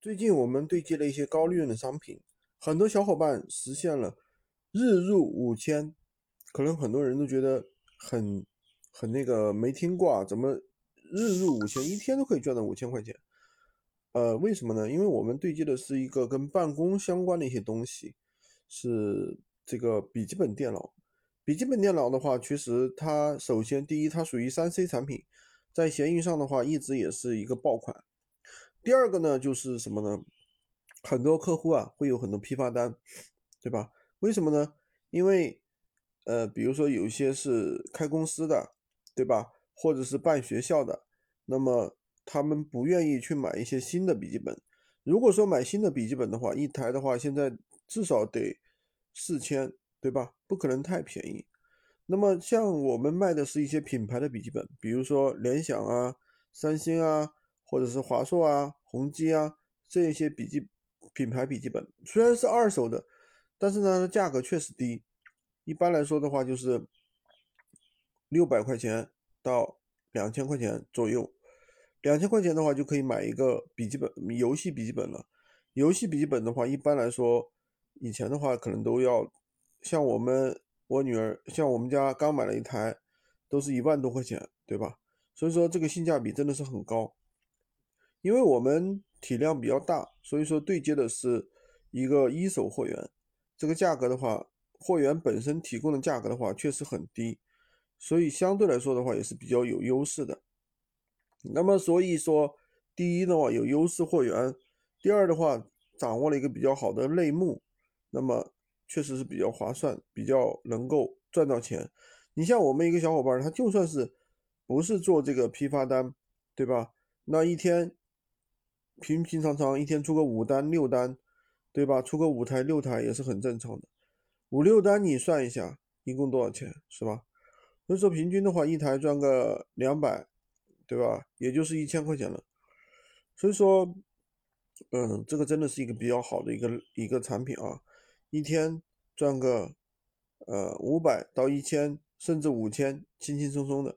最近我们对接了一些高利润的商品，很多小伙伴实现了日入五千，可能很多人都觉得很很那个没听过啊，怎么日入五千，一天都可以赚到五千块钱？呃，为什么呢？因为我们对接的是一个跟办公相关的一些东西，是这个笔记本电脑。笔记本电脑的话，其实它首先第一，它属于三 C 产品，在闲鱼上的话，一直也是一个爆款。第二个呢，就是什么呢？很多客户啊会有很多批发单，对吧？为什么呢？因为呃，比如说有一些是开公司的，对吧？或者是办学校的，那么他们不愿意去买一些新的笔记本。如果说买新的笔记本的话，一台的话现在至少得四千，对吧？不可能太便宜。那么像我们卖的是一些品牌的笔记本，比如说联想啊、三星啊。或者是华硕啊、宏基啊这一些笔记品牌笔记本，虽然是二手的，但是呢价格确实低。一般来说的话，就是六百块钱到两千块钱左右。两千块钱的话就可以买一个笔记本游戏笔记本了。游戏笔记本的话，一般来说以前的话可能都要像我们我女儿像我们家刚买了一台，都是一万多块钱，对吧？所以说这个性价比真的是很高。因为我们体量比较大，所以说对接的是一个一手货源，这个价格的话，货源本身提供的价格的话确实很低，所以相对来说的话也是比较有优势的。那么所以说，第一的话有优势货源，第二的话掌握了一个比较好的类目，那么确实是比较划算，比较能够赚到钱。你像我们一个小伙伴，他就算是不是做这个批发单，对吧？那一天。平平常常一天出个五单六单，对吧？出个五台六台也是很正常的。五六单你算一下，一共多少钱，是吧？所以说平均的话，一台赚个两百，对吧？也就是一千块钱了。所以说，嗯，这个真的是一个比较好的一个一个产品啊，一天赚个呃五百到一千，甚至五千，轻轻松松的。